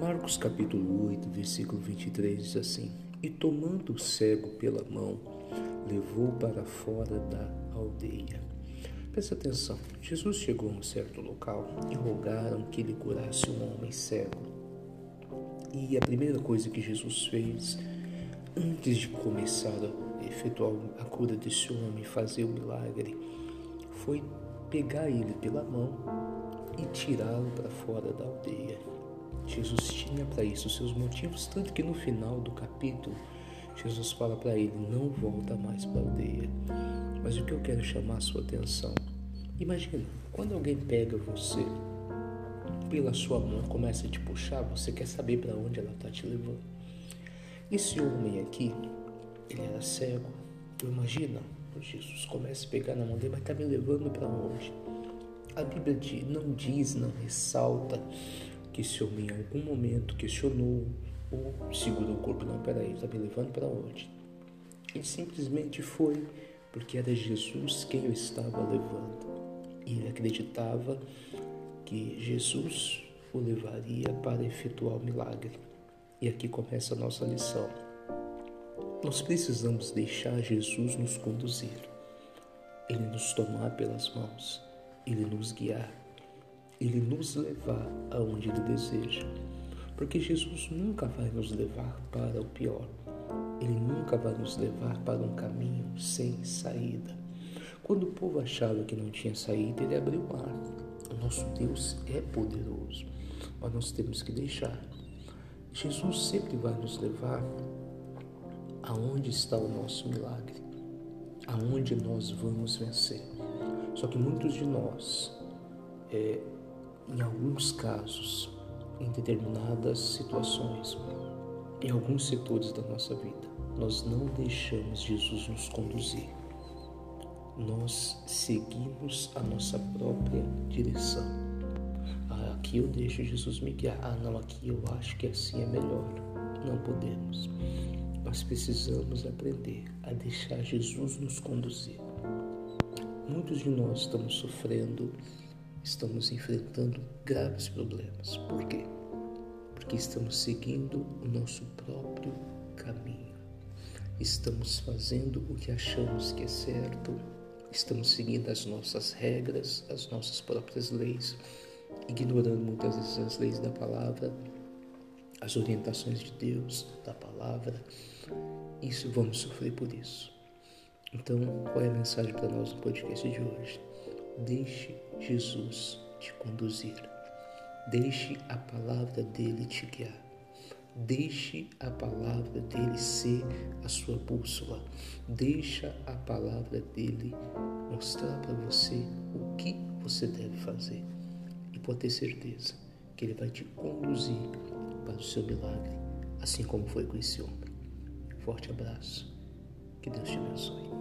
Marcos capítulo 8, versículo 23 diz assim: E tomando o cego pela mão, levou para fora da aldeia. Presta atenção, Jesus chegou a um certo local e rogaram que ele curasse um homem cego. E a primeira coisa que Jesus fez, antes de começar a efetuar a cura desse homem, fazer o milagre, foi pegar ele pela mão e tirá-lo para fora da aldeia. Jesus tinha para isso seus motivos, tanto que no final do capítulo, Jesus fala para ele: não volta mais para a aldeia. Mas o que eu quero chamar a sua atenção, imagina, quando alguém pega você pela sua mão, começa a te puxar, você quer saber para onde ela está te levando. Esse homem aqui, ele era cego. Imagina, Jesus começa a pegar na mão dele, mas está me levando para onde? A Bíblia não diz, não ressalta que esse homem em algum momento questionou ou segurou o corpo. Não, peraí, está me levando para onde? Ele simplesmente foi porque era Jesus quem o estava levando. E ele acreditava que Jesus o levaria para efetuar o milagre. E aqui começa a nossa lição. Nós precisamos deixar Jesus nos conduzir, Ele nos tomar pelas mãos, Ele nos guiar, Ele nos levar aonde Ele deseja. Porque Jesus nunca vai nos levar para o pior, Ele nunca vai nos levar para um caminho sem saída. Quando o povo achava que não tinha saída, Ele abriu o mar. O nosso Deus é poderoso, mas nós temos que deixar. Jesus sempre vai nos levar aonde está o nosso milagre, aonde nós vamos vencer. Só que muitos de nós, é, em alguns casos, em determinadas situações, em alguns setores da nossa vida, nós não deixamos Jesus nos conduzir. Nós seguimos a nossa própria direção. Ah, aqui eu deixo Jesus me guiar. Ah, não, aqui eu acho que assim é melhor. Não podemos. Nós precisamos aprender a deixar Jesus nos conduzir. Muitos de nós estamos sofrendo, estamos enfrentando graves problemas. Por quê? Porque estamos seguindo o nosso próprio caminho. Estamos fazendo o que achamos que é certo, estamos seguindo as nossas regras, as nossas próprias leis, ignorando muitas vezes as leis da palavra as orientações de Deus, da palavra, isso vamos sofrer por isso. Então, qual é a mensagem para nós no podcast de hoje? Deixe Jesus te conduzir. Deixe a palavra dele te guiar. Deixe a palavra dele ser a sua bússola. Deixa a palavra dele mostrar para você o que você deve fazer. E pode ter certeza que ele vai te conduzir para o seu milagre, assim como foi com esse homem. Forte abraço. Que Deus te abençoe.